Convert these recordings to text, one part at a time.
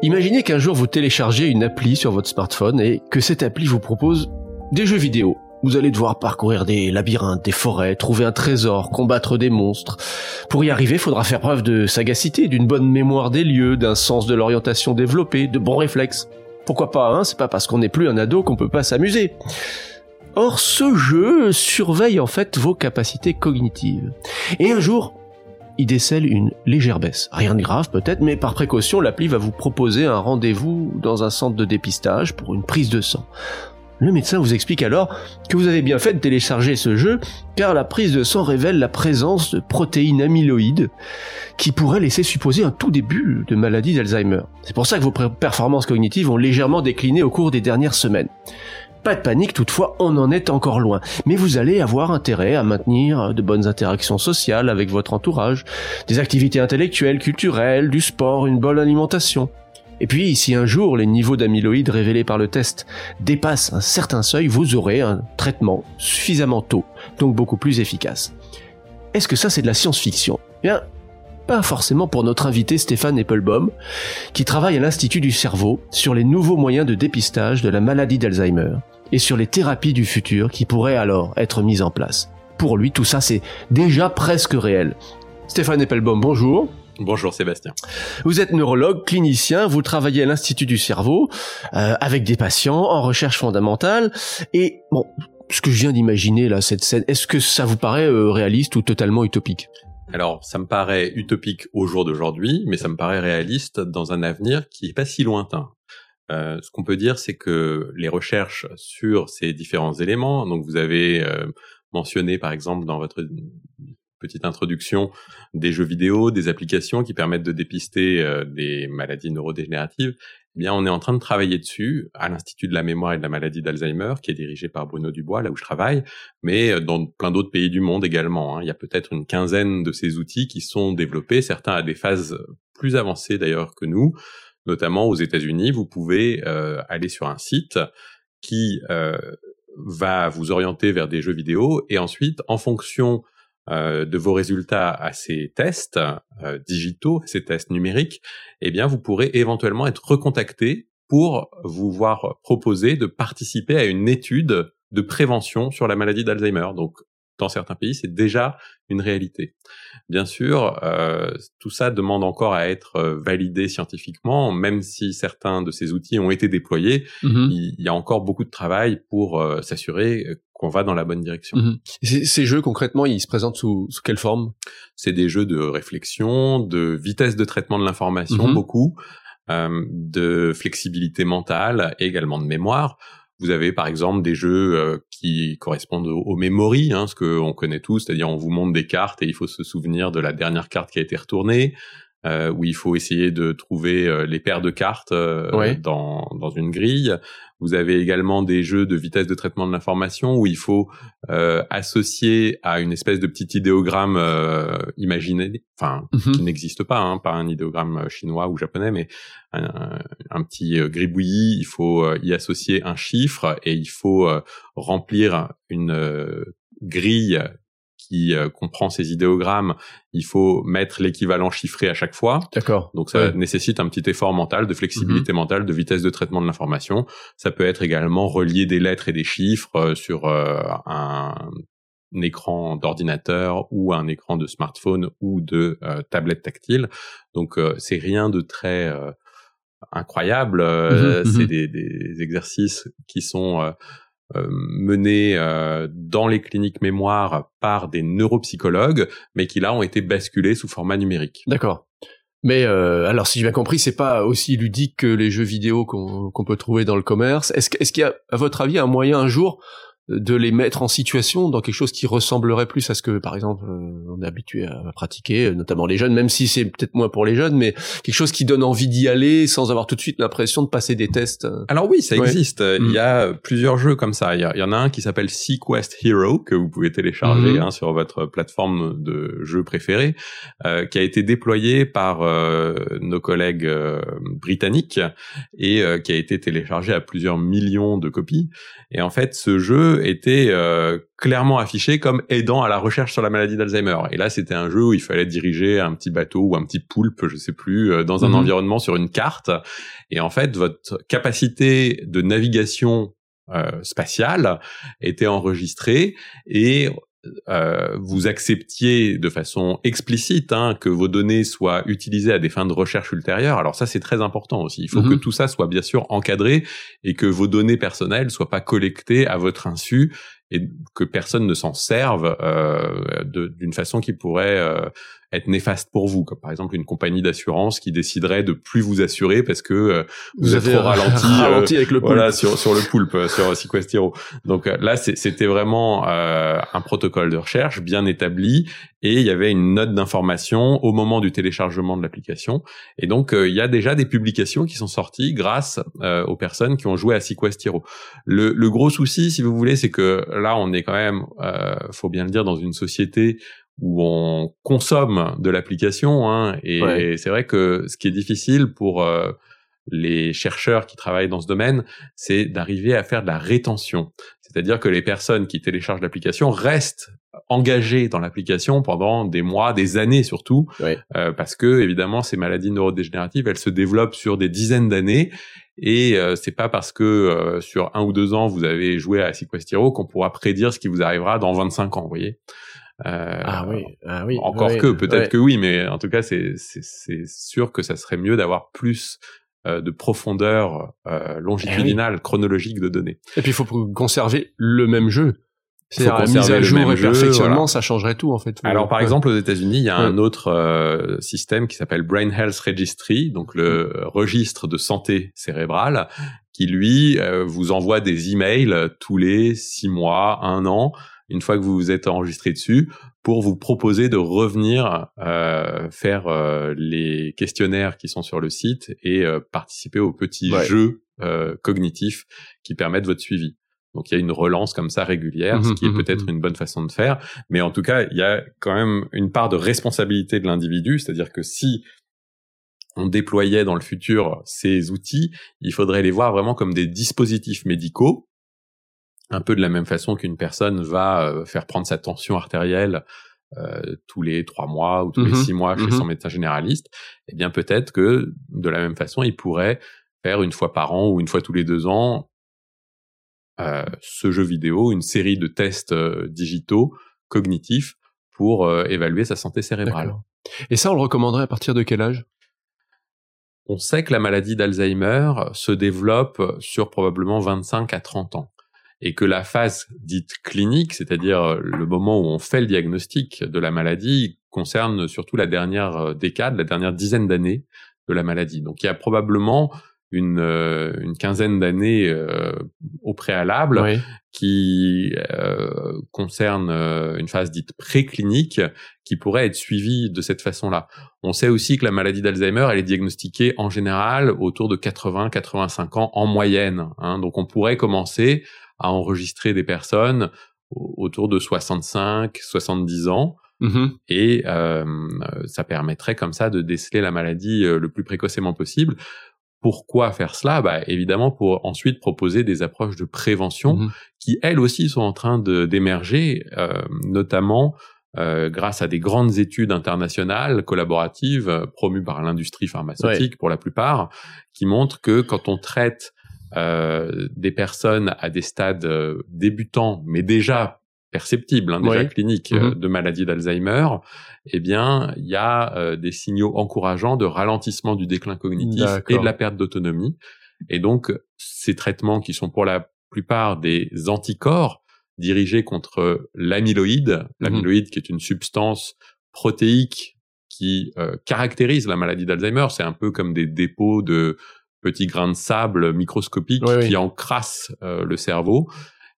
Imaginez qu'un jour vous téléchargez une appli sur votre smartphone et que cette appli vous propose des jeux vidéo. Vous allez devoir parcourir des labyrinthes, des forêts, trouver un trésor, combattre des monstres. Pour y arriver, faudra faire preuve de sagacité, d'une bonne mémoire des lieux, d'un sens de l'orientation développé, de bons réflexes. Pourquoi pas, hein C'est pas parce qu'on n'est plus un ado qu'on peut pas s'amuser. Or, ce jeu surveille en fait vos capacités cognitives. Et un jour, il décèle une légère baisse. Rien de grave peut-être, mais par précaution, l'appli va vous proposer un rendez-vous dans un centre de dépistage pour une prise de sang. Le médecin vous explique alors que vous avez bien fait de télécharger ce jeu, car la prise de sang révèle la présence de protéines amyloïdes qui pourraient laisser supposer un tout début de maladie d'Alzheimer. C'est pour ça que vos performances cognitives ont légèrement décliné au cours des dernières semaines. Pas de panique toutefois, on en est encore loin. Mais vous allez avoir intérêt à maintenir de bonnes interactions sociales avec votre entourage, des activités intellectuelles, culturelles, du sport, une bonne alimentation. Et puis, si un jour les niveaux d'amyloïdes révélés par le test dépassent un certain seuil, vous aurez un traitement suffisamment tôt, donc beaucoup plus efficace. Est-ce que ça c'est de la science-fiction? Bien, pas forcément pour notre invité Stéphane Applebaum, qui travaille à l'Institut du cerveau sur les nouveaux moyens de dépistage de la maladie d'Alzheimer et sur les thérapies du futur qui pourraient alors être mises en place. Pour lui, tout ça c'est déjà presque réel. Stéphane Applebaum, bonjour. Bonjour Sébastien. Vous êtes neurologue, clinicien, vous travaillez à l'Institut du cerveau euh, avec des patients en recherche fondamentale et bon, ce que je viens d'imaginer là, cette scène, est-ce que ça vous paraît euh, réaliste ou totalement utopique? Alors, ça me paraît utopique au jour d'aujourd'hui, mais ça me paraît réaliste dans un avenir qui est pas si lointain. Euh, ce qu'on peut dire, c'est que les recherches sur ces différents éléments, donc vous avez euh, mentionné par exemple dans votre petite introduction des jeux vidéo, des applications qui permettent de dépister euh, des maladies neurodégénératives, eh bien, on est en train de travailler dessus à l'Institut de la mémoire et de la maladie d'Alzheimer, qui est dirigé par Bruno Dubois, là où je travaille, mais euh, dans plein d'autres pays du monde également. Hein. Il y a peut-être une quinzaine de ces outils qui sont développés, certains à des phases plus avancées d'ailleurs que nous, notamment aux États-Unis. Vous pouvez euh, aller sur un site qui va vous orienter vers des jeux vidéo et ensuite, en fonction euh, de vos résultats à ces tests euh, digitaux, ces tests numériques, eh bien, vous pourrez éventuellement être recontacté pour vous voir proposer de participer à une étude de prévention sur la maladie d'Alzheimer. Dans certains pays, c'est déjà une réalité. Bien sûr, euh, tout ça demande encore à être validé scientifiquement, même si certains de ces outils ont été déployés, mmh il, y a encore beaucoup de travail pour s'assurer qu'on va dans la bonne direction. Mhm. Ces jeux, concrètement, ils se présentent sous, sous quelle forme? C'est des jeux de réflexion, de vitesse de traitement de l'information, mhm. beaucoup, euh, de flexibilité mentale et également de mémoire. Vous avez par exemple des jeux euh, qui correspondent aux, aux hein, ce qu'on connaît tous, c'est-à-dire on vous montre des cartes et il faut se souvenir de la dernière carte qui a été retournée. Euh, où il faut essayer de trouver euh, les paires de cartes euh, dans, dans une grille. Vous avez également des jeux de vitesse de traitement de l'information où il faut euh, associer à une espèce de petit idéogramme euh, imaginé, enfin mhm. qui n'existe pas, hein, pas un idéogramme chinois ou japonais, mais un, un petit gribouillis. Il faut y associer un chiffre et il faut remplir une grille qui euh, comprend ces idéogrammes, il faut mettre l'équivalent chiffré à chaque fois. D'accord. Donc ça nécessite un petit effort mental, de flexibilité mhm. mentale, de vitesse de traitement de l'information. Ça peut être également relier des lettres et des chiffres euh, sur euh, un, écran d'ordinateur ou un écran de smartphone ou de tablette tactile. Donc c'est rien de très incroyable. Mhm, c'est mhm. des, des, exercices qui sont menés euh, dans les cliniques mémoire par des neuropsychologues, mais qui là ont été basculés sous format numérique. D'accord. Mais euh, alors, si j'ai bien compris, c'est pas aussi ludique que les jeux vidéo qu'on peut trouver dans le commerce. Est-ce qu'il y a, à votre avis, un moyen un jour de les mettre en situation dans quelque chose qui ressemblerait plus à ce que, par exemple, euh, on est habitué à pratiquer, euh, notamment les jeunes, même si c'est peut-être moins pour les jeunes, mais quelque chose qui donne envie d'y aller sans avoir tout de suite l'impression de passer des tests. Euh. Alors oui, ça existe. Il y a plusieurs jeux comme ça. Il y, en a un qui s'appelle Sequest Hero que vous pouvez télécharger mhm. hein, sur votre plateforme de jeux préférée, qui a été déployé par nos collègues britanniques et qui a été téléchargé à plusieurs millions de copies. Et en fait, ce jeu jeu était clairement affiché comme aidant à la recherche sur la maladie d'Alzheimer. Et là, c'était un jeu où il fallait diriger un petit bateau ou un petit poulpe, je sais plus, dans un mhm. environnement sur une carte. Et en fait, votre capacité de navigation euh, spatiale était enregistrée et euh, vous acceptiez de façon explicite hein, que vos données soient utilisées à des fins de recherche ultérieures. Alors ça, c'est très important aussi. Il faut que mhm. tout ça soit bien sûr encadré et que vos données personnelles soient pas collectées à votre insu et que personne ne s'en serve euh, d'une façon qui pourrait euh, être néfaste pour vous, comme par exemple une compagnie d'assurance qui déciderait de plus vous assurer parce que euh, vous, êtes trop ralenti, ralenti avec le voilà sur sur le poulpe sur Sequestiro. Donc là c'était vraiment un protocole de recherche bien établi et il y avait une note d'information au moment du téléchargement de l'application. Et donc il y a déjà des publications qui sont sorties grâce aux personnes qui ont joué à Sequestiro. Le, le gros souci, si vous voulez, c'est que là, on est quand même, euh, faut bien le dire, dans une société où on consomme de l'application. Hein, et c'est vrai que ce qui est difficile pour euh, les chercheurs qui travaillent dans ce domaine, c'est d'arriver à faire de la rétention. C'est-à-dire que les personnes qui téléchargent l'application restent engagées dans l'application pendant des mois, des années surtout, euh, parce que évidemment ces maladies neurodégénératives, elles se développent sur des dizaines d'années et euh, c'est pas parce que euh, sur un ou deux ans vous avez joué à Sequestiro qu'on pourra prédire ce qui vous arrivera dans 25 ans, vous voyez. Euh, ah oui, ah oui. Encore que, peut-être que oui, mais en tout cas, c'est c'est sûr que ça serait mieux d'avoir plus euh, de profondeur euh, longitudinale, eh chronologique de données. Et puis il faut conserver le même jeu. C'est à mise à jour et perfectionnement, ça changerait tout en fait. Alors par exemple aux États-Unis, il y a un autre euh, système qui s'appelle Brain Health Registry, donc le registre de santé cérébrale, qui lui vous envoie des emails tous les six mois, un an, une fois que vous vous êtes enregistré dessus, pour vous proposer de revenir euh, faire euh, les questionnaires qui sont sur le site et euh, participer aux petits jeux euh, cognitifs qui permettent votre suivi. Donc il y a une relance comme ça régulière, ce mmh qui est mmh peut-être mmh une bonne façon de faire, mais en tout cas il y a quand même une part de responsabilité de l'individu, c'est-à-dire que si on déployait dans le futur ces outils, il faudrait les voir vraiment comme des dispositifs médicaux un peu de la même façon qu'une personne va euh, faire prendre sa tension artérielle euh, tous les trois mois ou tous les mmh six mois chez mmh son médecin généraliste, eh bien peut-être que de la même façon, il pourrait faire une fois par an ou une fois tous les deux ans euh, ce jeu vidéo, une série de tests digitaux cognitifs pour évaluer sa santé cérébrale. Et ça, on le recommanderait à partir de quel âge? On sait que la maladie d'Alzheimer se développe sur probablement 25 à 30 ans et que la phase dite clinique, c'est-à-dire euh, le moment où on fait le diagnostic de la maladie, concerne surtout la dernière euh, décade, la dernière dizaine d'années de la maladie. Donc il y a probablement une, euh, une quinzaine d'années au préalable qui euh, concerne une phase dite préclinique qui pourrait être suivie de cette façon-là. On sait aussi que la maladie d'Alzheimer, elle est diagnostiquée en général autour de 80-85 ans en moyenne. Hein. Donc on pourrait commencer à enregistrer des personnes autour de 65, 70 ans. Mm-hmm. Et euh, ça permettrait comme ça de déceler la maladie euh, le plus précocement possible. Pourquoi faire cela? Bah, Évidemment pour ensuite proposer des approches de prévention mm-hmm. qui, elles aussi, sont en train d'émerger, euh, notamment euh, grâce à des grandes études internationales collaboratives promues par l'industrie pharmaceutique pour la plupart, qui montrent que quand on traite euh, des personnes à des stades euh, débutants, mais déjà perceptibles, hein, déjà cliniques, euh, mm-hmm. de maladie d'Alzheimer, eh bien, il y a des signaux encourageants de ralentissement du déclin cognitif et de la perte d'autonomie. Et donc, ces traitements qui sont pour la plupart des anticorps dirigés contre l'amyloïde, mm-hmm. l'amyloïde qui est une substance protéique qui caractérise la maladie d'Alzheimer, c'est un peu comme des dépôts de petits grains de sable microscopiques qui encrassent euh, le cerveau,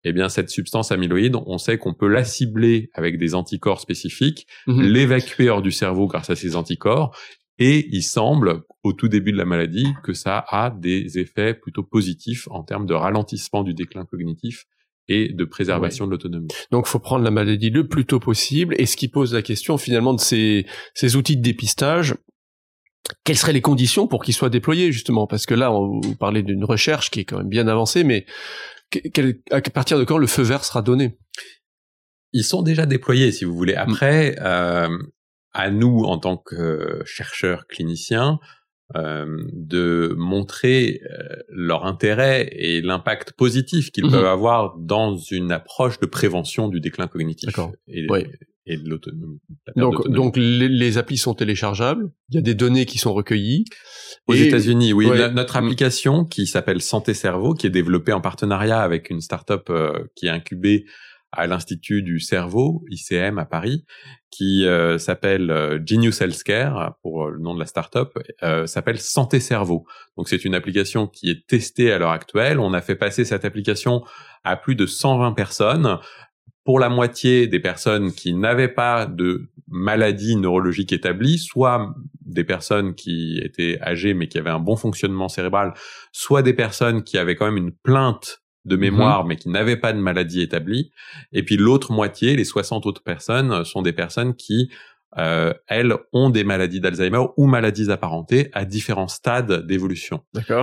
eh bien cette substance amyloïde, on sait qu'on peut la cibler avec des anticorps spécifiques, mhm. l'évacuer hors du cerveau grâce à ces anticorps, et il semble, au tout début de la maladie, que ça a des effets plutôt positifs en termes de ralentissement du déclin cognitif et de préservation de l'autonomie. Donc, faut prendre la maladie le plus tôt possible. Et ce qui pose la question finalement de ces, ces outils de dépistage, quelles seraient les conditions pour qu'il soit déployé justement? Parce que là, on vous parlait d'une recherche qui est quand même bien avancée, mais à partir de quand le feu vert sera donné? Ils sont déjà déployés, si vous voulez. Après, euh, à nous, en tant que chercheurs cliniciens, euh, de montrer euh, leur intérêt et l'impact positif qu'ils mmh peuvent avoir dans une approche de prévention du déclin cognitif et, et, de l'autonomie. Donc, donc les, les, applis sont téléchargeables, il y a des données qui sont recueillies. Aux États-Unis, oui. notre mmh. application qui s'appelle Santé Cerveau, qui est développée en partenariat avec une start-up euh, qui est incubée à l'Institut du Cerveau, ICM à Paris, qui euh, s'appelle euh, Genius Healthcare, pour euh, le nom de la startup, euh, s'appelle Santé Cerveau. Donc c'est une application qui est testée à l'heure actuelle. On a fait passer cette application à plus de 120 personnes. Pour la moitié des personnes qui n'avaient pas de maladie neurologique établie, soit des personnes qui étaient âgées mais qui avaient un bon fonctionnement cérébral, soit des personnes qui avaient quand même une plainte de mhm. mémoire, mais qui n'avaient pas de maladie établie. Et puis l'autre moitié, les 60 autres personnes, sont des personnes qui, euh, elles, ont des maladies d'Alzheimer ou maladies apparentées à différents stades d'évolution.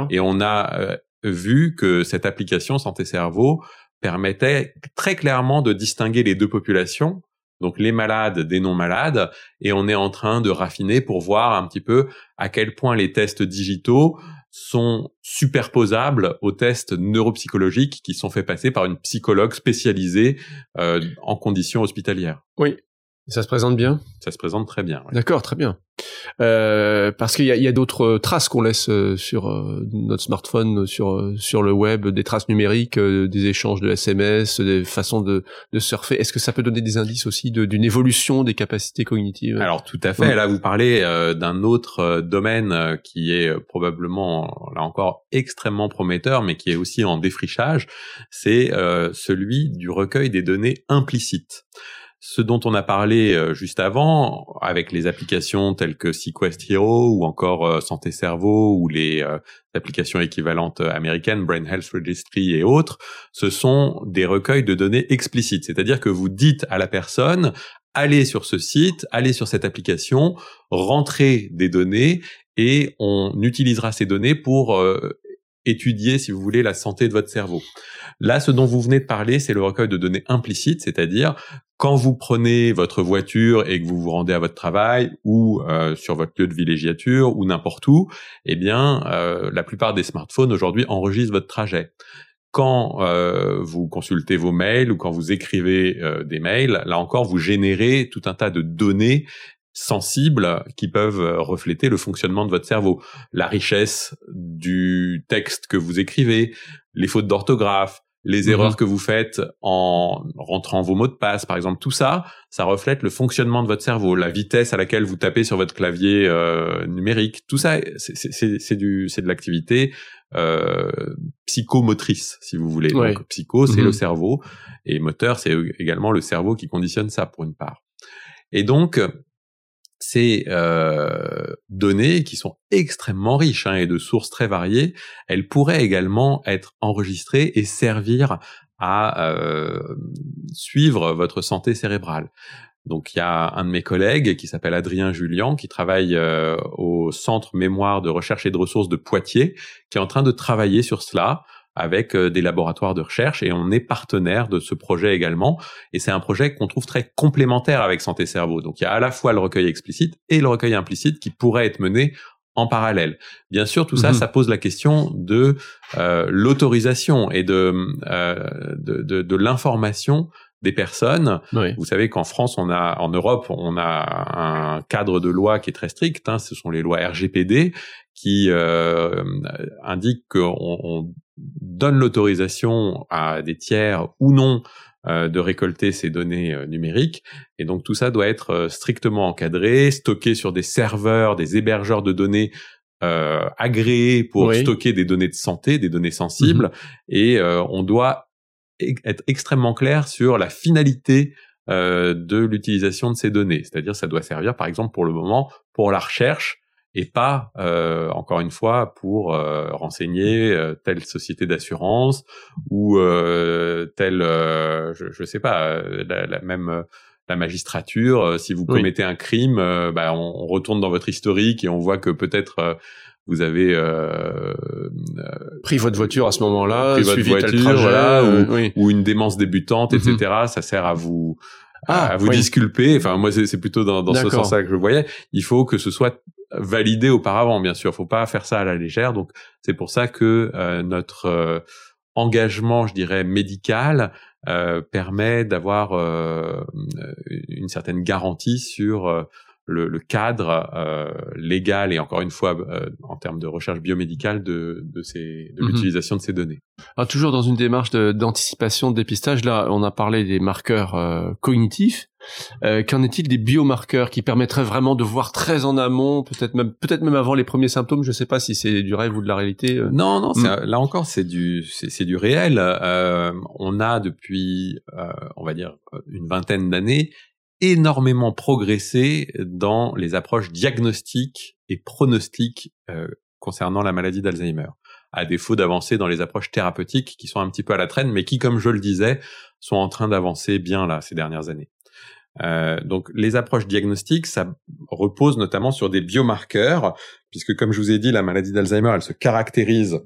Et on a euh, vu que cette application Santé Cerveau permettait très clairement de distinguer les deux populations, donc les malades des non malades, et on est en train de raffiner pour voir un petit peu à quel point les tests digitaux sont superposables aux tests neuropsychologiques qui sont faits passer par une psychologue spécialisée euh, en conditions hospitalières. Oui, ça se présente bien? Ça se présente très bien. D'accord, très bien. Euh, parce qu'il y a, a d'autres traces qu'on laisse euh, sur euh, notre smartphone, sur sur le web, des traces numériques, des échanges de SMS, des façons de, de surfer. Est-ce que ça peut donner des indices aussi d'une évolution des capacités cognitives? Alors tout à fait. Là, vous parlez d'un autre domaine qui est probablement là encore extrêmement prometteur, mais qui est aussi en défrichage. C'est celui du recueil des données implicites. Ce dont on a parlé euh, juste avant, avec les applications telles que Sequest Hero ou encore euh, Santé Cerveau ou les euh, applications équivalentes américaines, Brain Health Registry et autres, ce sont des recueils de données explicites. C'est-à-dire que vous dites à la personne, allez sur ce site, allez sur cette application, rentrez des données et on utilisera ces données pour étudier, si vous voulez, la santé de votre cerveau. Là, ce dont vous venez de parler, c'est le recueil de données implicites, c'est-à-dire quand vous prenez votre voiture et que vous vous rendez à votre travail ou euh, sur votre lieu de villégiature ou n'importe où, eh bien, euh, la plupart des smartphones aujourd'hui enregistrent votre trajet. Quand euh, vous consultez vos mails ou quand vous écrivez des mails, là encore, vous générez tout un tas de données sensibles qui peuvent refléter le fonctionnement de votre cerveau, la richesse du texte que vous écrivez, les fautes d'orthographe, les mhm. erreurs que vous faites en rentrant vos mots de passe, par exemple, tout ça, ça reflète le fonctionnement de votre cerveau, la vitesse à laquelle vous tapez sur votre clavier euh, numérique. Tout ça, c'est du, c'est de l'activité euh, psychomotrice, si vous voulez. Donc, psycho, c'est le mhm. cerveau, et moteur, c'est également le cerveau qui conditionne ça pour une part. Et donc, ces euh, données qui sont extrêmement riches hein, et de sources très variées, elles pourraient également être enregistrées et servir à euh, suivre votre santé cérébrale. Donc il y a un de mes collègues qui s'appelle Adrien Julien qui travaille euh, au Centre Mémoire de Recherche et de Ressources de Poitiers, qui est en train de travailler sur cela avec euh, des laboratoires de recherche et on est partenaire de ce projet également. Et c'est un projet qu'on trouve très complémentaire avec Santé Cerveau. Donc il y a à la fois le recueil explicite et le recueil implicite qui pourraient être menés en parallèle. Bien sûr, tout ça, mhm. ça pose la question de euh, l'autorisation et de, euh, de, de, de l'information des personnes. Vous savez qu'en France, on a, en Europe, on a un cadre de loi qui est très strict. Hein, ce sont les lois RGPD qui euh, indiquent qu'on on donne l'autorisation à des tiers ou non euh, de récolter ces données euh, numériques. Et donc tout ça doit être euh, strictement encadré, stocké sur des serveurs, des hébergeurs de données agréés pour stocker des données de santé, des données sensibles. Mhm. Et on doit e-, être extrêmement clair sur la finalité de l'utilisation de ces données. C'est-à-dire ça doit servir par exemple pour le moment pour la recherche et pas, euh, encore une fois, pour euh, renseigner euh, telle société d'assurance ou telle, je, ne sais pas, la, même la magistrature. si vous commettez un crime, bah, on, retourne dans votre historique et on voit que peut-être vous avez euh, pris votre voiture à ce moment-là, pris votre voiture, voilà, ou, ou, une démence débutante, etc. Mhm. Ça sert à vous à ah, vous disculper. Enfin, moi, c'est plutôt dans, dans ce sens-là que je voyais. Il faut que ce soit validé auparavant, bien sûr. Faut pas faire ça à la légère. Donc, c'est pour ça que euh, notre euh, engagement, je dirais, médical euh, permet d'avoir une certaine garantie sur le, le cadre euh, légal et encore une fois euh, en termes de recherche biomédicale de, de, ces, de mhm. l'utilisation de ces données. Alors, toujours dans une démarche d'anticipation, de, dépistage, là on a parlé des marqueurs euh, cognitifs. Euh, qu'en est-il des biomarqueurs qui permettraient vraiment de voir très en amont, peut-être même peut-être même avant les premiers symptômes? Je ne sais pas si c'est du rêve ou de la réalité. Non, non, mm. là encore c'est du c'est du réel. on a depuis on va dire une vingtaine d'années énormément progressé dans les approches diagnostiques et pronostiques euh, concernant la maladie d'Alzheimer, à défaut d'avancer dans les approches thérapeutiques qui sont un petit peu à la traîne, mais qui, comme je le disais, sont en train d'avancer bien là ces dernières années. Euh, donc les approches diagnostiques, ça repose notamment sur des biomarqueurs, puisque comme je vous ai dit, la maladie d'Alzheimer, elle se caractérise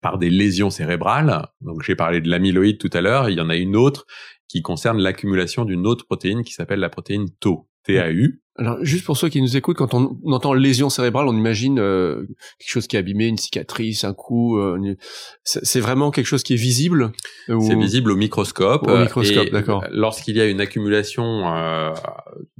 par des lésions cérébrales. Donc j'ai parlé de l'amyloïde tout à l'heure, il y en a une autre qui concerne l'accumulation d'une autre protéine qui s'appelle la protéine Tau, TAU. Alors juste pour ceux qui nous écoutent, quand on, entend lésion cérébrale, on imagine euh, quelque chose qui est abîmé, une cicatrice, un coup. Euh, c'est vraiment quelque chose qui est visible. C'est visible au microscope. Au microscope, d'accord. Lorsqu'il y a une accumulation euh,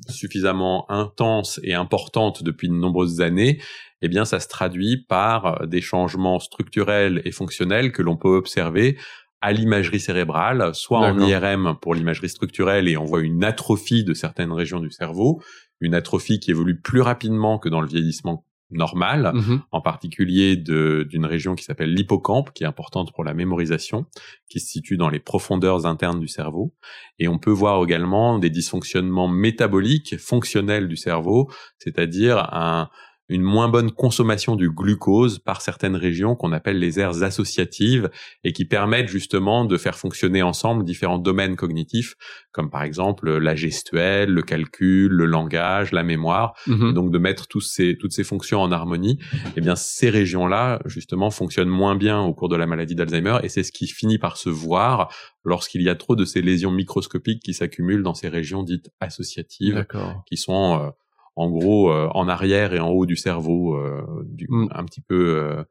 suffisamment intense et importante depuis de nombreuses années, eh bien ça se traduit par des changements structurels et fonctionnels que l'on peut observer à l'imagerie cérébrale, soit en IRM pour l'imagerie structurelle et on voit une atrophie de certaines régions du cerveau, une atrophie qui évolue plus rapidement que dans le vieillissement normal, mhm. en particulier d'une région qui s'appelle l'hippocampe, qui est importante pour la mémorisation, qui se situe dans les profondeurs internes du cerveau. Et on peut voir également des dysfonctionnements métaboliques, fonctionnels du cerveau, c'est-à-dire un, une moins bonne consommation du glucose par certaines régions qu'on appelle les aires associatives et qui permettent justement de faire fonctionner ensemble différents domaines cognitifs comme par exemple la gestuelle, le calcul, le langage, la mémoire, mhm. donc de mettre tous ces, toutes ces fonctions en harmonie. Eh bien, ces régions-là, justement, fonctionnent moins bien au cours de la maladie d'Alzheimer et c'est ce qui finit par se voir lorsqu'il y a trop de ces lésions microscopiques qui s'accumulent dans ces régions dites associatives, qui sont euh, en gros euh, en arrière et en haut du cerveau, euh, du, mm. un petit peu euh,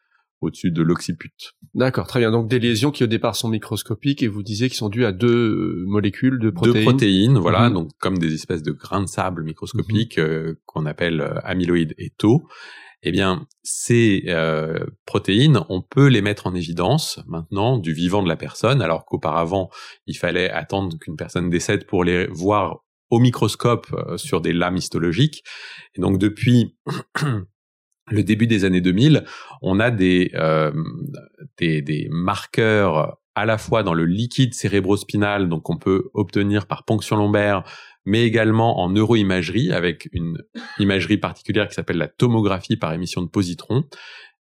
au-dessus de l'occiput. D'accord, très bien. Donc des lésions qui au départ sont microscopiques et vous disiez qui sont dues à deux molécules de protéines. Deux protéines, voilà, mm-hmm. donc comme des espèces de grains de sable microscopiques mm-hmm. qu'on appelle amyloïdes et tau. Eh bien, ces protéines, on peut les mettre en évidence maintenant du vivant de la personne, alors qu'auparavant, il fallait attendre qu'une personne décède pour les voir au microscope euh, sur des lames histologiques. Et donc depuis le début des années 2000, on a des, euh, des, des, marqueurs à la fois dans le liquide cérébrospinal, donc on peut obtenir par ponction lombaire, mais également en neuroimagerie avec une imagerie particulière qui s'appelle la tomographie par émission de positrons,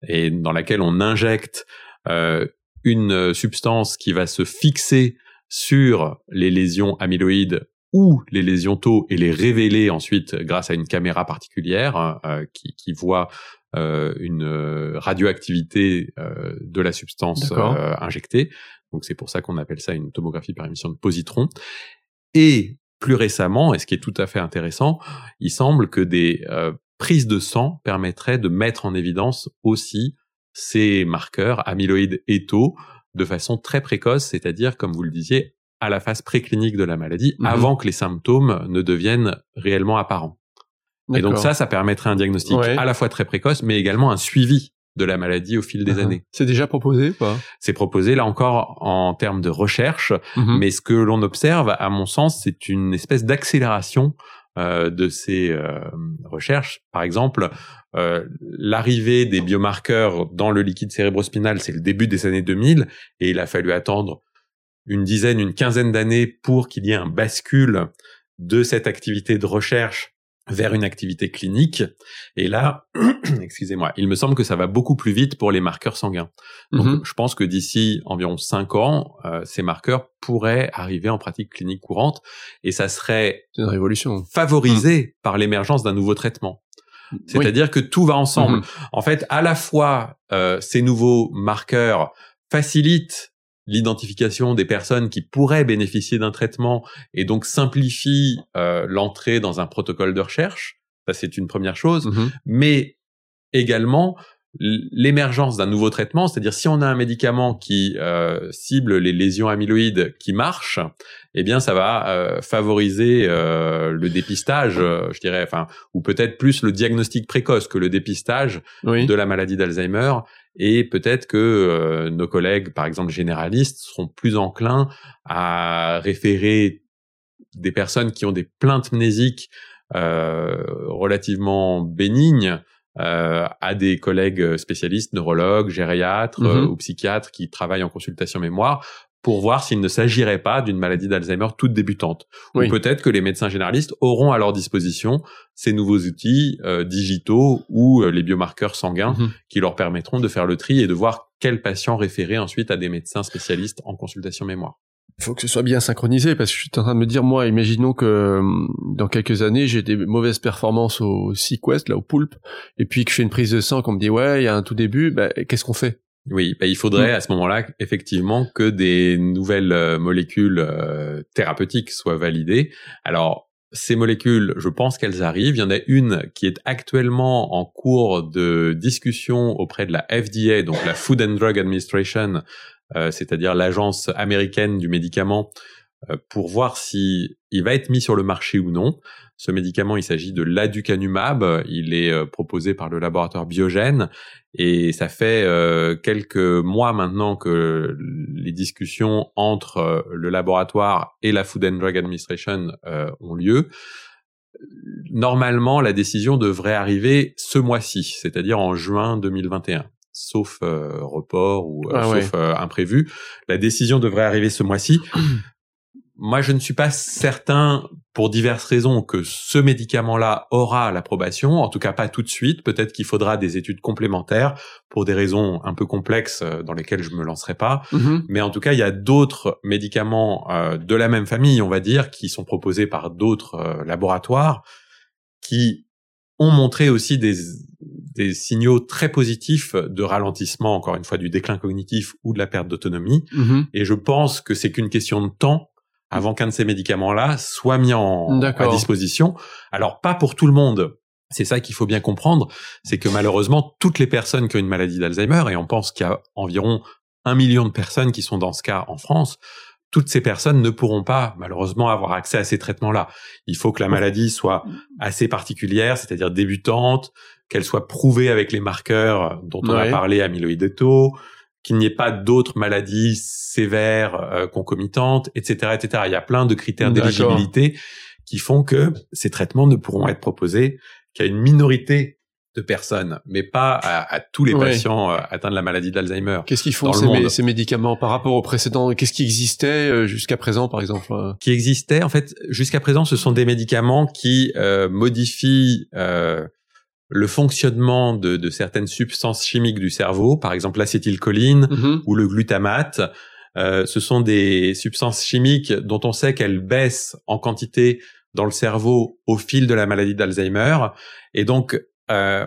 et dans laquelle on injecte euh, une substance qui va se fixer sur les lésions amyloïdes ou les lésions taux et les révéler ensuite grâce à une caméra particulière hein, euh, qui, qui, voit euh, une euh, radioactivité euh, de la substance euh, injectée. Donc c'est pour ça qu'on appelle ça une tomographie par émission de positrons. Et plus récemment, et ce qui est tout à fait intéressant, il semble que des prises de sang permettraient de mettre en évidence aussi ces marqueurs amyloïdes et taux de façon très précoce, c'est-à-dire, comme vous le disiez, à la phase préclinique de la maladie mhm. avant que les symptômes ne deviennent réellement apparents. Et donc ça, ça permettrait un diagnostic à la fois très précoce, mais également un suivi de la maladie au fil des uh-huh. années. C'est déjà proposé pas? C'est proposé là encore en termes de recherche, mhm. mais ce que l'on observe, à mon sens, c'est une espèce d'accélération euh, de ces euh, recherches. Par exemple, euh, l'arrivée des biomarqueurs dans le liquide cérébrospinal, c'est le début des années 2000, et il a fallu attendre une dizaine, une quinzaine d'années pour qu'il y ait un bascule de cette activité de recherche vers une activité clinique. Et là, excusez-moi, il me semble que ça va beaucoup plus vite pour les marqueurs sanguins. Donc, Mhm. je pense que d'ici environ cinq ans, euh, ces marqueurs pourraient arriver en pratique clinique courante et ça serait une révolution. favorisé par l'émergence d'un nouveau traitement. Oui. C'est-à-dire que tout va ensemble. Mhm. En fait, à la fois, euh, ces nouveaux marqueurs facilitent l'identification des personnes qui pourraient bénéficier d'un traitement et donc simplifient euh, l'entrée dans un protocole de recherche. Ça, c'est une première chose. Mhm. Mais également, l'émergence d'un nouveau traitement, c'est-à-dire si on a un médicament qui euh, cible les lésions amyloïdes qui marche, eh bien ça va euh, favoriser euh, le dépistage, euh, je dirais, enfin, ou peut-être plus le diagnostic précoce que le dépistage Oui. de la maladie d'Alzheimer. Et peut-être que euh, nos collègues, par exemple généralistes, seront plus enclins à référer des personnes qui ont des plaintes mnésiques euh, relativement bénignes euh, à des collègues spécialistes, neurologues, gériatres euh, ou psychiatres qui travaillent en consultation mémoire pour voir s'il ne s'agirait pas d'une maladie d'Alzheimer toute débutante. Oui. Ou peut-être que les médecins généralistes auront à leur disposition ces nouveaux outils euh, digitaux ou euh, les biomarqueurs sanguins Mhm. qui leur permettront de faire le tri et de voir quels patients référer ensuite à des médecins spécialistes en consultation mémoire. Il faut que ce soit bien synchronisé parce que je suis en train de me dire moi imaginons que hum, dans quelques années j'ai des mauvaises performances au Sequest là au Poulpe et puis que je fais une prise de sang qu'on me dit ouais il y a un tout début bah, qu'est-ce qu'on fait? Oui, bah, il faudrait à ce moment-là effectivement que des nouvelles euh, molécules euh, thérapeutiques soient validées. Alors ces molécules, je pense qu'elles arrivent. Il y en a une qui est actuellement en cours de discussion auprès de la FDA, donc la Food and Drug Administration, euh, c'est-à-dire l'agence américaine du médicament, euh, pour voir si il va être mis sur le marché ou non. Ce médicament, il s'agit de l'aducanumab. Il est euh, proposé par le laboratoire Biogène et ça fait euh, quelques mois maintenant que les discussions entre euh, le laboratoire et la Food and Drug Administration euh, ont lieu. Normalement, la décision devrait arriver ce mois-ci, c'est-à-dire en juin 2021 sauf euh, report ou euh, Ah sauf euh, imprévu. La décision devrait arriver ce mois-ci. Moi, je ne suis pas certain, pour diverses raisons, que ce médicament-là aura l'approbation. En tout cas, pas tout de suite. Peut-être qu'il faudra des études complémentaires pour des raisons un peu complexes euh, dans lesquelles je me lancerai pas. Mhm. Mais en tout cas, il y a d'autres médicaments euh, de la même famille, on va dire, qui sont proposés par d'autres euh, laboratoires, qui ont montré aussi des, des signaux très positifs de ralentissement, encore une fois, du déclin cognitif ou de la perte d'autonomie. Mhm. Et je pense que c'est qu'une question de temps avant qu'un de ces médicaments-là soit mis en, à disposition. Alors, pas pour tout le monde. C'est ça qu'il faut bien comprendre, c'est que malheureusement, toutes les personnes qui ont une maladie d'Alzheimer, et on pense qu'il y a environ un million de personnes qui sont dans ce cas en France, toutes ces personnes ne pourront pas, malheureusement, avoir accès à ces traitements-là. Il faut que la maladie soit assez particulière, c'est-à-dire débutante, qu'elle soit prouvée avec les marqueurs dont on a parlé, de taux, qu'il n'y ait pas d'autres maladies sévères euh, concomitantes, etc., etc. Il y a plein de critères d'éligibilité qui font que ces traitements ne pourront être proposés qu'à une minorité de personnes, mais pas à, à tous les Ouais. patients euh, atteints de la maladie d'Alzheimer. qu'est-ce qu'ils font ces, mé- monde. ces médicaments par rapport aux précédents? Qu'est-ce qui existait euh, jusqu'à présent par exemple qui existaient. En fait, jusqu'à présent, ce sont des médicaments qui modifient euh, le fonctionnement de, de certaines substances chimiques du cerveau, par exemple l'acétylcholine Mhm. ou le glutamate. Euh, ce sont des substances chimiques dont on sait qu'elles baissent en quantité dans le cerveau au fil de la maladie d'Alzheimer. Et donc, euh,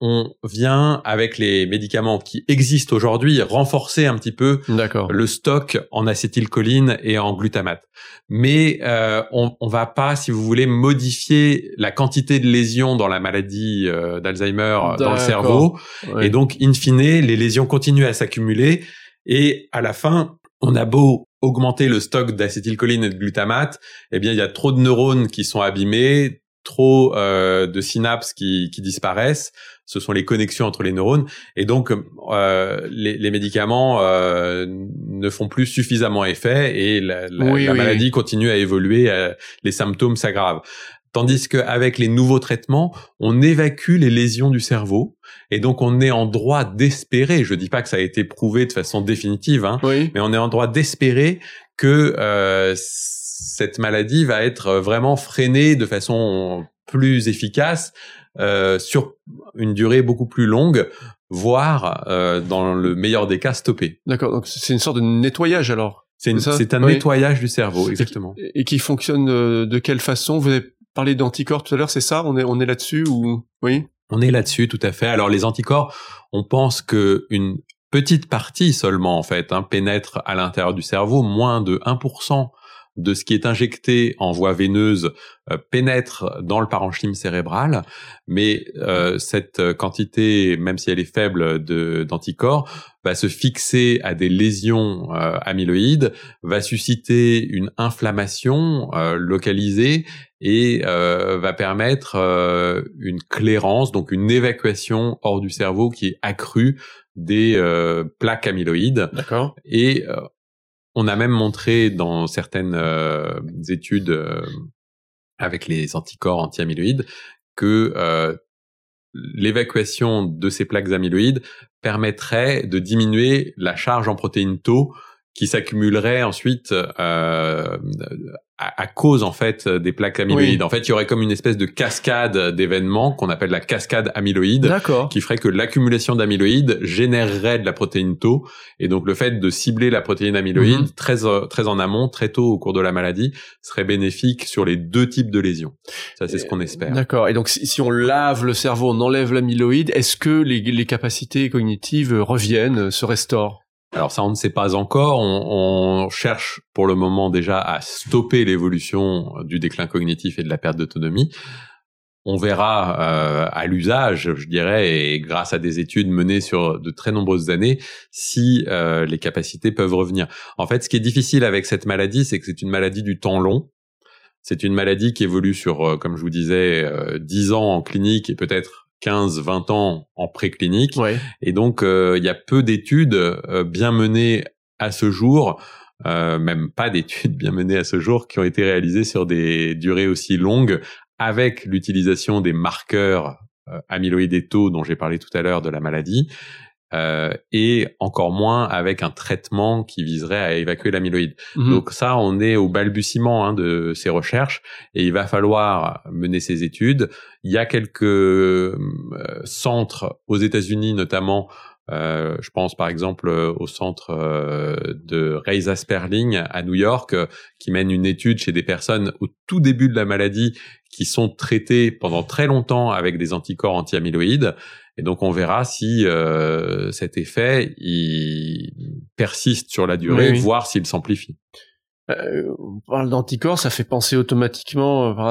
on vient avec les médicaments qui existent aujourd'hui renforcer un petit peu le stock en acétylcholine et en glutamate. Mais euh, on, on va pas, si vous voulez, modifier la quantité de lésions dans la maladie euh, d'Alzheimer dans le cerveau. Ouais. Et donc, in fine, les lésions continuent à s'accumuler. Et à la fin, on a beau augmenter le stock d'acétylcholine et de glutamate, eh bien, il y a trop de neurones qui sont abîmés, trop euh, de synapses qui, qui disparaissent. Ce sont les connexions entre les neurones. Et donc, euh, les, les médicaments euh, ne font plus suffisamment effet et la, la- Oui, la oui, maladie continue à évoluer, euh, les symptômes s'aggravent. Tandis qu'avec les nouveaux traitements, on évacue les lésions du cerveau et donc on est en droit d'espérer, je dis pas que ça a été prouvé de façon définitive, hein, oui mais on est en droit d'espérer que euh, cette maladie va être vraiment freinée de façon plus efficace euh, sur une durée beaucoup plus longue, voire euh, dans le meilleur des cas stoppé. D'accord, donc c'est une sorte de nettoyage alors. C'est un nettoyage du cerveau, exactement. Et, qui fonctionne de, quelle façon? Vous avez parlé d'anticorps tout à l'heure, c'est ça? On est on est là-dessus ou oui? On est là-dessus, tout à fait. Alors les anticorps, on pense que une petite partie seulement en fait hein, pénètre à l'intérieur du cerveau, moins de 1% de ce qui est injecté en voie veineuse euh, pénètre dans le parenchyme cérébral, mais euh, cette quantité, même si elle est faible d'anticorps, va se fixer à des lésions euh, amyloïdes, va susciter une inflammation localisée et va permettre une clairance, donc une évacuation hors du cerveau qui est accrue des plaques amyloïdes. D'accord. Et on a même montré dans certaines euh, études euh, avec les anticorps anti-amyloïdes que euh, l'évacuation de ces plaques amyloïdes permettrait de diminuer la charge en protéines tau qui s'accumulerait ensuite euh, à, cause en fait des plaques amyloïdes. En fait, il y aurait comme une espèce de cascade d'événements qu'on appelle la cascade amyloïde, qui ferait que l'accumulation d'amyloïdes générerait de la protéine tau, et donc le fait de cibler la protéine amyloïde mhm. très très en amont, très tôt au cours de la maladie, serait bénéfique sur les deux types de lésions. Ça, c'est ce qu'on espère. D'accord. Et donc, si, on lave le cerveau, on enlève l'amyloïde, est-ce que les, les capacités cognitives reviennent, se restaurent? Alors ça, on ne sait pas encore. On, cherche pour le moment déjà à stopper l'évolution du déclin cognitif et de la perte d'autonomie. On verra euh, à l'usage, je dirais, et grâce à des études menées sur de très nombreuses années, si euh, les capacités peuvent revenir. En fait, ce qui est difficile avec cette maladie, c'est que c'est une maladie du temps long. C'est une maladie qui évolue sur, euh, comme je vous disais, 10 ans en clinique et peut-être 15, 20 ans en préclinique. Et donc, euh, il y a peu d'études euh, bien menées à ce jour, euh, même pas d'études bien menées à ce jour, qui ont été réalisées sur des durées aussi longues avec l'utilisation des marqueurs amyloïdes et taux dont j'ai parlé tout à l'heure de la maladie euh, et encore moins avec un traitement qui viserait à évacuer l'amyloïde. Mhm. Donc ça, on est au balbutiement hein, de ces recherches et il va falloir mener ces études. Il y a quelques euh, centres aux États-Unis notamment. Euh, je pense par exemple au centre euh, de Reisa Sperling à New York, qui mène une étude chez des personnes au tout début de la maladie qui sont traitées pendant très longtemps avec des anticorps anti-amyloïdes et donc on verra si euh, cet effet il persiste sur la durée, voire s'il s'amplifie. Euh, on parle d'anticorps, ça fait penser automatiquement euh, par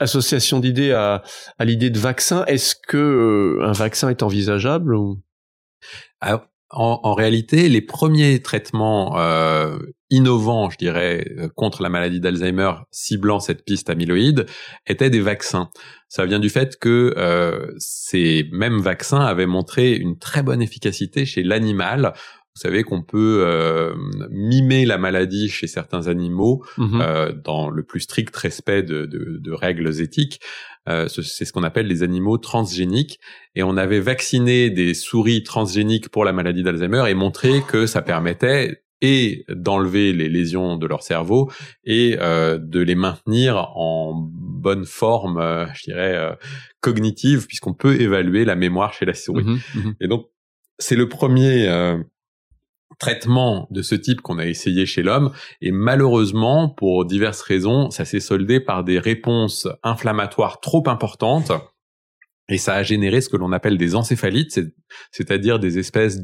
association d'idées à, à l'idée de vaccin. Est-ce que euh, un vaccin est envisageable ou? En, réalité, les premiers traitements euh, innovants, je dirais, euh, contre la maladie d'Alzheimer, ciblant cette piste amyloïde, étaient des vaccins. Ça vient du fait que euh, ces mêmes vaccins avaient montré une très bonne efficacité chez l'animal vous savez qu'on peut euh, mimer la maladie chez certains animaux mhm. euh, dans le plus strict respect de, de, de règles éthiques. Euh, c'est ce qu'on appelle les animaux transgéniques. Et on avait vacciné des souris transgéniques pour la maladie d'Alzheimer et montré que ça permettait et d'enlever les lésions de leur cerveau et euh, de les maintenir en bonne forme, euh, je dirais, euh, cognitive, puisqu'on peut évaluer la mémoire chez la souris. Mhm, mhm. Et donc, c'est le premier traitement de ce type qu'on a essayé chez l'homme. Et malheureusement pour diverses raisons ça s'est soldé par des réponses inflammatoires trop importantes. Et ça a généré ce que l'on appelle des encéphalites c'est-à-dire des espèces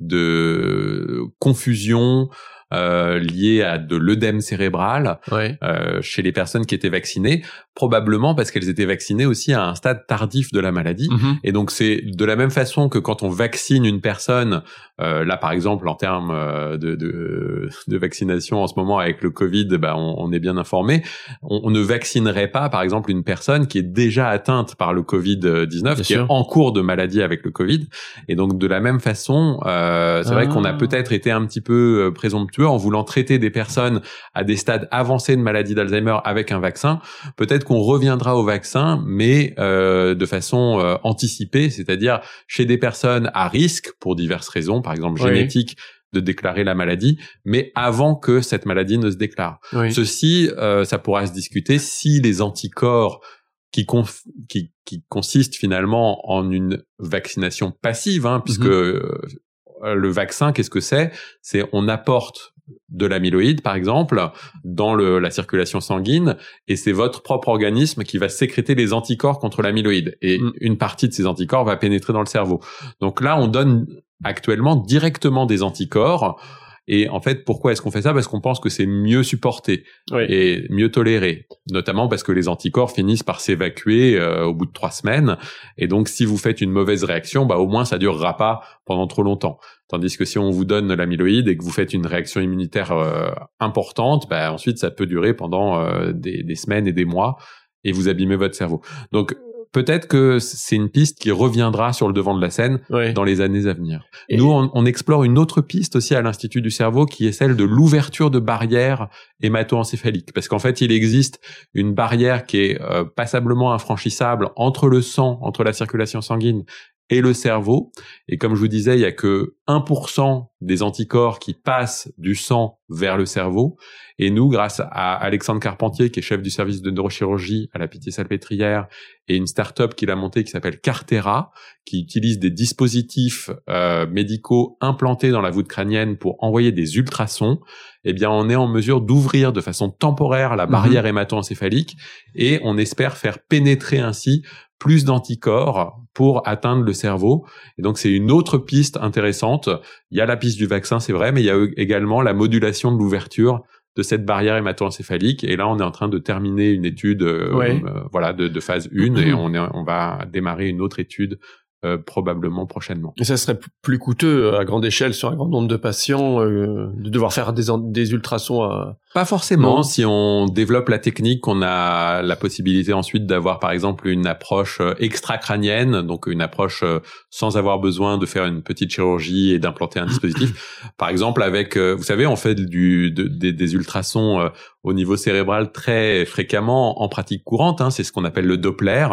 de confusion euh, liées à de l'œdème cérébral euh, chez les personnes qui étaient vaccinées, probablement parce qu'elles étaient vaccinées aussi à un stade tardif de la maladie. Mm-hmm. Et donc c'est de la même façon que quand on vaccine une personne, euh, là par exemple en termes euh, de, de, de, vaccination en ce moment avec le Covid, bah, on, on est bien informé, on, on, ne vaccinerait pas par exemple une personne qui est déjà atteinte par le Covid-19, qui est en cours de maladie avec le Covid. Et donc de la même façon, euh, c'est vrai qu'on a ah. peut-être été un petit peu euh, en voulant traiter des personnes à des stades avancés de maladie d'Alzheimer avec un vaccin. Peut-être qu'on reviendra au vaccin, mais euh, de façon euh, anticipée, c'est-à-dire chez des personnes à risque pour diverses raisons, par exemple génétique, de déclarer la maladie, mais avant que cette maladie ne se déclare. Ceci, euh, ça pourra se discuter si les anticorps qui, qui, qui, consiste finalement en une vaccination passive, hein, puisque mhm. Euh, le vaccin, qu'est-ce que c'est? C'est on apporte de l'amyloïde, par exemple, dans le, la circulation sanguine, et c'est votre propre organisme qui va sécréter les anticorps contre l'amyloïde. Et mm. une partie de ces anticorps va pénétrer dans le cerveau. Donc là, on donne actuellement directement des anticorps et en fait, pourquoi est-ce qu'on fait ça? Parce qu'on pense que c'est mieux supporté et mieux toléré, notamment parce que les anticorps finissent par s'évacuer euh, au bout de trois semaines. Et donc, si vous faites une mauvaise réaction, bah au moins ça durera pas pendant trop longtemps. Tandis que si on vous donne l'amyloïde et que vous faites une réaction immunitaire euh, importante, bah ensuite ça peut durer pendant euh, des, des semaines et des mois et vous abîmez votre cerveau. Donc peut-être que c'est une piste qui reviendra sur le devant de la scène dans les années à venir. Nous, on, explore une autre piste aussi à l'Institut du cerveau qui est celle de l'ouverture de barrières hémato-encéphaliques. Parce qu'en fait, il existe une barrière qui est euh, passablement infranchissable entre le sang, entre la circulation sanguine et le cerveau. Et comme je vous disais, il y a que 1% des anticorps qui passent du sang vers le cerveau. Et nous, grâce à Alexandre Carpentier, qui est chef du service de neurochirurgie à la Pitié-Salpêtrière, et une start-up qu'il a montée qui s'appelle Cartera, qui utilise des dispositifs euh, médicaux implantés dans la voûte crânienne pour envoyer des ultrasons, eh bien, on est en mesure d'ouvrir de façon temporaire la mhm. barrière hémato-encéphalique et on espère faire pénétrer ainsi plus d'anticorps pour atteindre le cerveau. Et donc c'est une autre piste intéressante. Il y a la piste du vaccin, c'est vrai, mais il y a également la modulation de l'ouverture de cette barrière hémato-encéphalique. Et là, on est en train de terminer une étude, euh, euh, voilà, de, de, phase 1 et on, est, on va démarrer une autre étude euh, probablement prochainement. Et ça serait plus coûteux euh, à grande échelle sur un grand nombre de patients euh, de devoir faire des, des ultrasons à... Pas forcément. Si on développe la technique, on a la possibilité ensuite d'avoir par exemple une approche extra-crânienne, donc une approche sans avoir besoin de faire une petite chirurgie et d'implanter un dispositif. Par exemple avec, vous savez, on fait du, des, des ultrasons au niveau cérébral très fréquemment en pratique courante. Hein, c'est ce qu'on appelle le Doppler.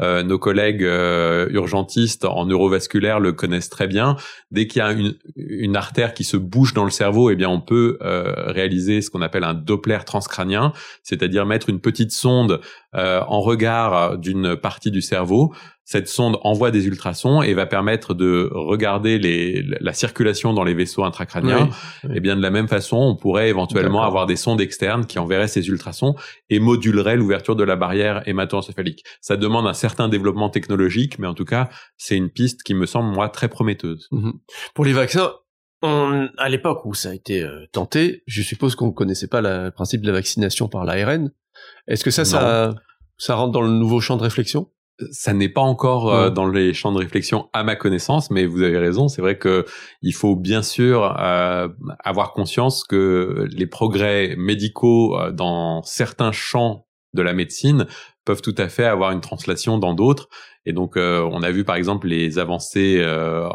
Euh, nos collègues euh, urgentistes en neurovasculaire le connaissent très bien. Dès qu'il y a une, artère qui se bouge dans le cerveau, eh bien on peut euh, réaliser ce qu'on appelle un Doppler transcrânien, c'est-à-dire mettre une petite sonde en regard d'une partie du cerveau cette sonde envoie des ultrasons et va permettre de regarder les, la circulation dans les vaisseaux intracrâniens. Et bien de la même façon, on pourrait éventuellement avoir des sondes externes qui enverraient ces ultrasons et moduleraient l'ouverture de la barrière hémato-encéphalique. Ça demande un certain développement technologique, mais en tout cas, c'est une piste qui me semble moi très prometteuse. Mhm. Pour les vaccins, à l'époque où ça a été euh, tenté, je suppose qu'on ne connaissait pas le principe de la vaccination par l'ARN. Est-ce que ça, ça, ça rentre dans le nouveau champ de réflexion? Ça n'est pas encore euh, dans les champs de réflexion à ma connaissance, mais vous avez raison. C'est vrai que il faut bien sûr euh, avoir conscience que les progrès médicaux euh, dans certains champs de la médecine peuvent tout à fait avoir une translation dans d'autres. Et donc, on a vu par exemple les avancées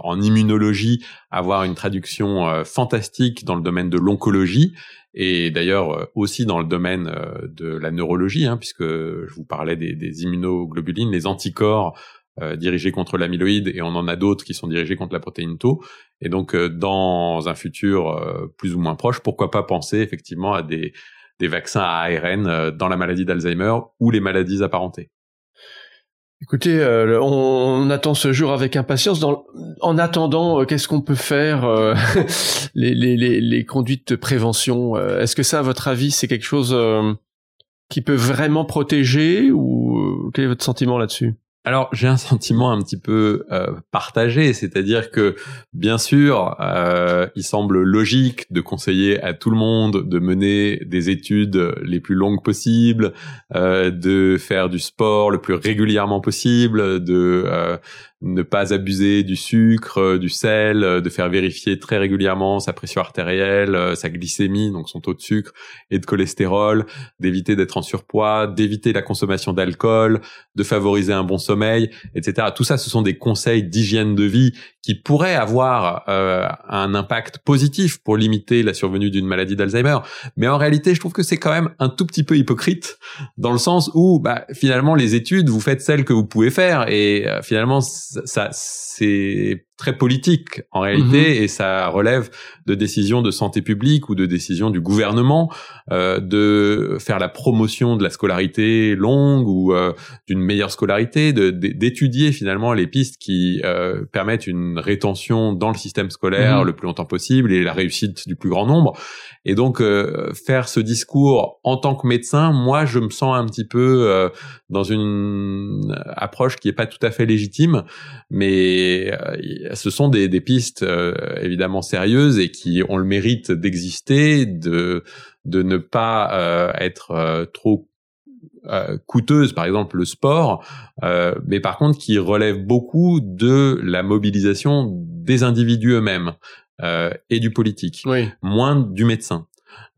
en immunologie avoir une traduction fantastique dans le domaine de l'oncologie et d'ailleurs euh, aussi dans le domaine euh, de la neurologie, hein, puisque je vous parlais des, immunoglobulines, les anticorps euh, dirigés contre l'amyloïde, et on en a d'autres qui sont dirigés contre la protéine Tau. Et donc, dans un futur plus ou moins proche, pourquoi pas penser effectivement à des, des vaccins à ARN dans la maladie d'Alzheimer ou les maladies apparentées. Écoutez, euh, on, attend ce jour avec impatience. en attendant, euh, qu'est-ce qu'on peut faire euh, les, les, les, conduites de prévention Est-ce que ça, à votre avis, c'est quelque chose qui peut vraiment protéger ou quel est votre sentiment là-dessus? Alors j'ai un sentiment un petit peu euh, partagé, c'est-à-dire que bien sûr, euh, il semble logique de conseiller à tout le monde de mener des études les plus longues possibles, euh, de faire du sport le plus régulièrement possible, de euh, ne pas abuser du sucre, euh, du sel, euh, de faire vérifier très régulièrement sa pression artérielle, euh, sa glycémie, donc son taux de sucre et de cholestérol, d'éviter d'être en surpoids, d'éviter la consommation d'alcool, de favoriser un bon sommeil, etc. Tout ça, ce sont des conseils d'hygiène de vie qui pourraient avoir un impact positif pour limiter la survenue d'une maladie d'Alzheimer. Mais en réalité, je trouve que c'est quand même un tout petit peu hypocrite dans le sens où, bah, finalement, les études, vous faites celles que vous pouvez faire et finalement, ça, c'est très politique en réalité, et ça relève de décisions de santé publique ou de décisions du gouvernement euh, de faire la promotion de la scolarité longue ou euh, d'une meilleure scolarité, d'étudier finalement les pistes qui euh, permettent une rétention dans le système scolaire mhm. le plus longtemps possible et la réussite du plus grand nombre. Et donc euh, faire ce discours en tant que médecin, moi je me sens un petit peu euh, dans une approche qui est pas tout à fait légitime, mais euh, ce sont des, des pistes évidemment sérieuses et qui ont le mérite d'exister, de de ne pas être trop coûteuses, par exemple le sport, mais par contre qui relève beaucoup de la mobilisation des individus eux-mêmes euh, et du politique, moins du médecin.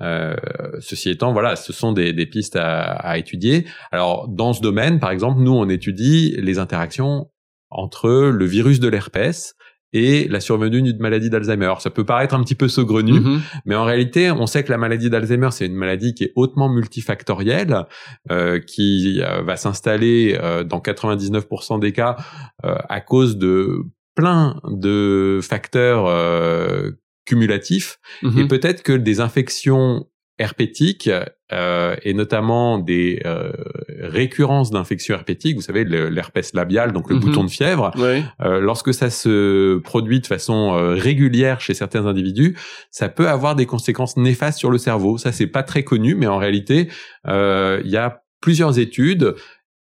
Euh, ceci étant, voilà, ce sont des, des pistes à, à, étudier. Alors, dans ce domaine, par exemple, nous, on étudie les interactions entre le virus de l'herpès et la survenue d'une maladie d'Alzheimer. Ça peut paraître un petit peu saugrenu, mm-hmm. mais en réalité, on sait que la maladie d'Alzheimer, c'est une maladie qui est hautement multifactorielle, euh, qui euh, va s'installer euh, dans 99% des cas euh, à cause de plein de facteurs euh, cumulatifs et mhm. peut-être que des infections herpétiques euh, et notamment des euh, récurrences d'infections herpétiques, vous savez l'herpès labial, donc le mhm. bouton de fièvre, euh, lorsque ça se produit de façon euh, régulière chez certains individus, ça peut avoir des conséquences néfastes sur le cerveau. Ça c'est pas très connu, mais en réalité il y a plusieurs études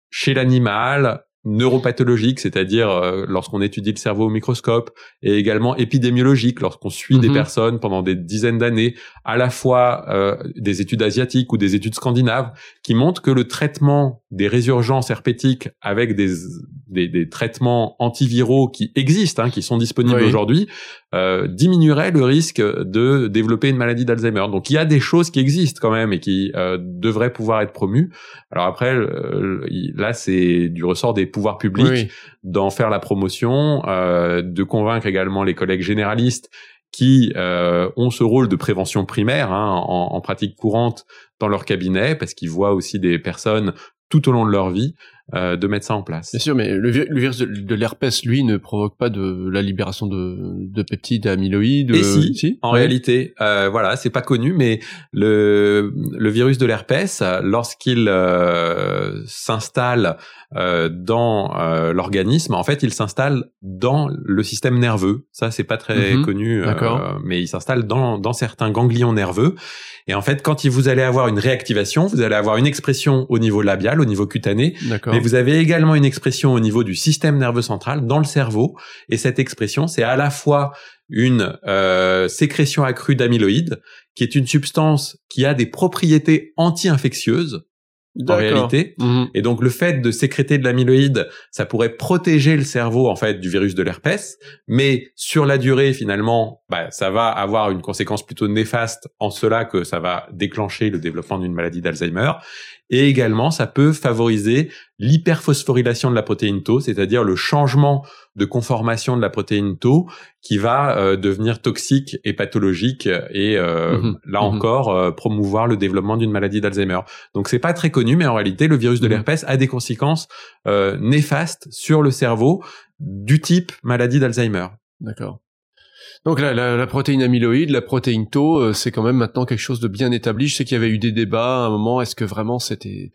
chez l'animal, neuropathologique, c'est-à-dire euh, lorsqu'on étudie le cerveau au microscope, et également épidémiologique, lorsqu'on suit des mhm. personnes pendant des dizaines d'années, à la fois euh, des études asiatiques ou des études scandinaves, qui montrent que le traitement des résurgences herpétiques avec des, des, des traitements antiviraux qui existent, hein, qui sont disponibles aujourd'hui, euh, diminuerait le risque de développer une maladie d'Alzheimer. Donc il y a des choses qui existent quand même et qui euh, devraient pouvoir être promues. Alors après, là c'est du ressort des pouvoirs publics d'en faire la promotion, euh, de convaincre également les collègues généralistes qui euh, ont ce rôle de prévention primaire hein, en, en, pratique courante dans leur cabinet, parce qu'ils voient aussi des personnes tout au long de leur vie euh, de mettre ça en place. Bien sûr, mais le, virus de, l'herpès, lui, ne provoque pas de la libération de, de peptides amyloïdes. Et si, en réalité, euh, voilà, c'est pas connu, mais le, le virus de l'herpès, lorsqu'il euh, s'installe euh, dans euh, l'organisme, en fait, il s'installe dans le système nerveux. Ça, c'est pas très mhm. connu, mais il s'installe dans, dans certains ganglions nerveux. Et en fait, quand vous allez avoir une réactivation, vous allez avoir une expression au niveau labial, au niveau cutané, mais vous avez également une expression au niveau du système nerveux central, dans le cerveau. Et cette expression, c'est à la fois une euh, sécrétion accrue d'amyloïdes, qui est une substance qui a des propriétés anti-infectieuses, en réalité. Mhm. Et donc le fait de sécréter de l'amyloïde, ça pourrait protéger le cerveau en fait du virus de l'herpès, mais sur la durée finalement, bah, ça va avoir une conséquence plutôt néfaste en cela que ça va déclencher le développement d'une maladie d'Alzheimer. Et également, ça peut favoriser l'hyperphosphorylation de la protéine Tau, c'est-à-dire le changement de conformation de la protéine Tau qui va euh, devenir toxique et pathologique et euh, mhm. là mhm. encore euh, promouvoir le développement d'une maladie d'Alzheimer. Donc c'est pas très connu, mais en réalité, le virus de mhm. l'herpès a des conséquences néfastes sur le cerveau du type maladie d'Alzheimer. D'accord. Donc la, la, la, protéine amyloïde, la protéine tau, euh, c'est quand même maintenant quelque chose de bien établi. Je sais qu'il y avait eu des débats à un moment. Est-ce que vraiment c'était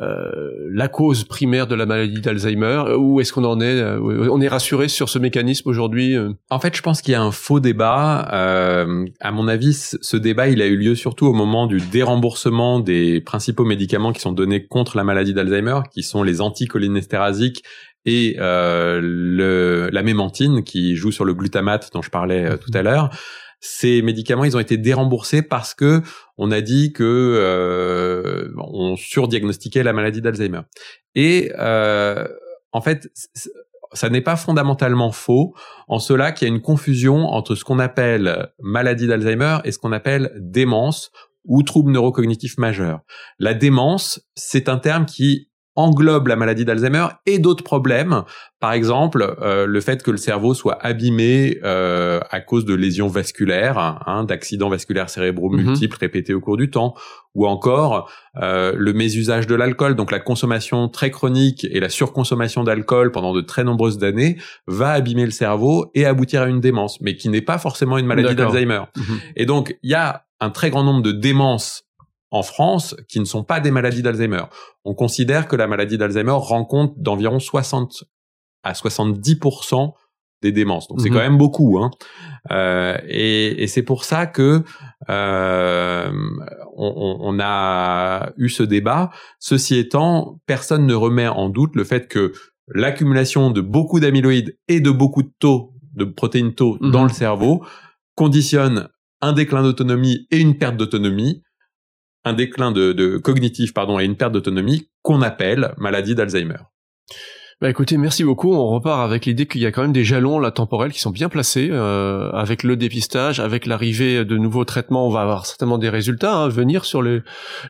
euh, la cause primaire de la maladie d'Alzheimer? Ou est-ce qu'on en est? Euh, On est rassuré sur ce mécanisme aujourd'hui En fait, je pense qu'il y a un faux débat. à mon avis, ce débat, il a eu lieu surtout au moment du déremboursement des principaux médicaments qui sont donnés contre la maladie d'Alzheimer, qui sont les anticholinésterasiques et euh, le, la mémantine qui joue sur le glutamate dont je parlais euh, tout à l'heure. Ces médicaments, ils ont été déremboursés parce que on a dit que euh, on surdiagnostiquait la maladie d'Alzheimer. Et euh, en fait, ça n'est pas fondamentalement faux, en cela qu'il y a une confusion entre ce qu'on appelle maladie d'Alzheimer et ce qu'on appelle démence ou trouble neurocognitif majeur. La démence, c'est un terme qui englobe la maladie d'Alzheimer et d'autres problèmes. Par exemple, euh, le fait que le cerveau soit abîmé euh, à cause de lésions vasculaires, hein, d'accidents vasculaires cérébraux mhm. multiples répétés au cours du temps, ou encore euh, le mésusage de l'alcool, donc la consommation très chronique et la surconsommation d'alcool pendant de très nombreuses années va abîmer le cerveau et aboutir à une démence, mais qui n'est pas forcément une maladie d'Alzheimer. Mhm. Et donc, il y a un très grand nombre de démences en France qui ne sont pas des maladies d'Alzheimer. On considère que la maladie d'Alzheimer rend compte d'environ 60 à 70% des démences. Donc c'est mhm. quand même beaucoup. Hein. Euh, et, et c'est pour ça que euh, on, on, a eu ce débat. Ceci étant, personne ne remet en doute le fait que l'accumulation de beaucoup d'amyloïdes et de beaucoup de taux de protéines tau dans mhm. le cerveau conditionne un déclin d'autonomie et une perte d'autonomie un déclin de, de cognitif pardon et une perte d'autonomie qu'on appelle maladie d'Alzheimer. Bah écoutez, merci beaucoup. On repart avec l'idée qu'il y a quand même des jalons là temporels qui sont bien placés euh, avec le dépistage, avec l'arrivée de nouveaux traitements. On va avoir certainement des résultats hein, venir sur les,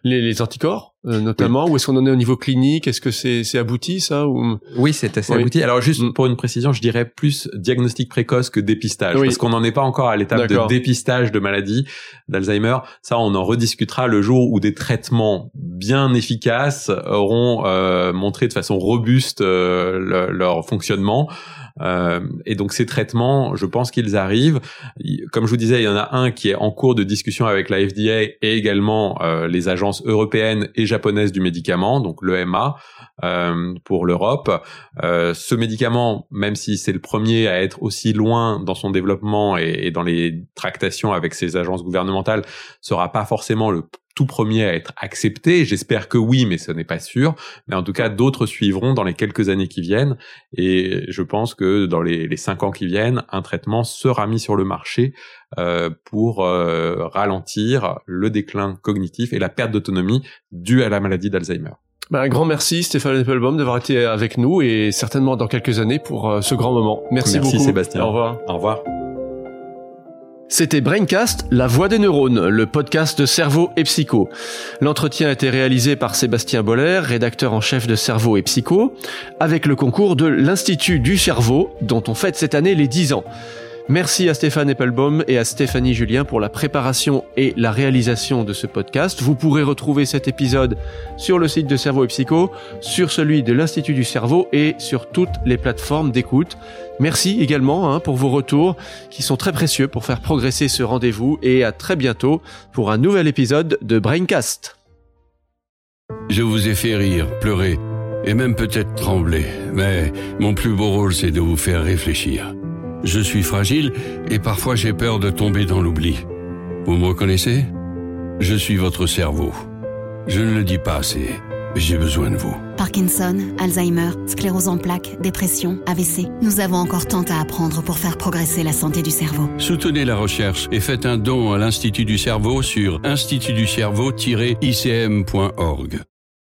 les anticorps. Euh, notamment Où est-ce qu'on en est au niveau clinique? Est-ce que c'est c'est abouti ça ou? Oui, c'est assez abouti. Alors juste mm. pour une précision, je dirais plus diagnostic précoce que dépistage parce qu'on n'en est pas encore à l'étape de dépistage de maladie d'Alzheimer. Ça, on en rediscutera le jour où des traitements bien efficaces auront euh, montré de façon robuste euh, leur fonctionnement. Euh, et donc ces traitements, je pense qu'ils arrivent. Comme je vous disais, il y en a un qui est en cours de discussion avec la FDA et également euh, les agences européennes et japonaises du médicament, donc l'EMA euh, pour l'Europe. Ce médicament, même si c'est le premier à être aussi loin dans son développement et, et dans les tractations avec ces agences gouvernementales, sera pas forcément le tout premier à être accepté. J'espère que oui, mais ce n'est pas sûr. Mais en tout cas, d'autres suivront dans les quelques années qui viennent. Et je pense que dans les, les cinq ans qui viennent, un traitement sera mis sur le marché euh, pour euh, ralentir le déclin cognitif et la perte d'autonomie due à la maladie d'Alzheimer. Ben, un grand merci Stéphane Applebaum d'avoir été avec nous et certainement dans quelques années pour euh, ce grand moment. Merci, merci beaucoup. Sébastien. Au revoir. Au revoir. C'était Braincast, la voix des neurones, le podcast de Cerveau et Psycho. L'entretien a été réalisé par Sébastien Boller, rédacteur en chef de Cerveau et Psycho, avec le concours de l'Institut du cerveau, dont on fête cette année les 10 ans. Merci à Stéphane Eppelbaum et à Stéphanie Julien pour la préparation et la réalisation de ce podcast. Vous pourrez retrouver cet épisode sur le site de Cerveau et Psycho, sur celui de l'Institut du cerveau et sur toutes les plateformes d'écoute. Merci également hein, pour vos retours qui sont très précieux pour faire progresser ce rendez-vous et à très bientôt pour un nouvel épisode de Braincast. Je vous ai fait rire, pleurer et même peut-être trembler, mais mon plus beau rôle c'est de vous faire réfléchir. Je suis fragile et parfois j'ai peur de tomber dans l'oubli. Vous me reconnaissez? Je suis votre cerveau. Je ne le dis pas assez, mais j'ai besoin de vous. Parkinson, Alzheimer, sclérose en plaques, dépression, AVC. Nous avons encore tant à apprendre pour faire progresser la santé du cerveau. Soutenez la recherche et faites un don à l'Institut du cerveau sur institutducerveau-icm.org.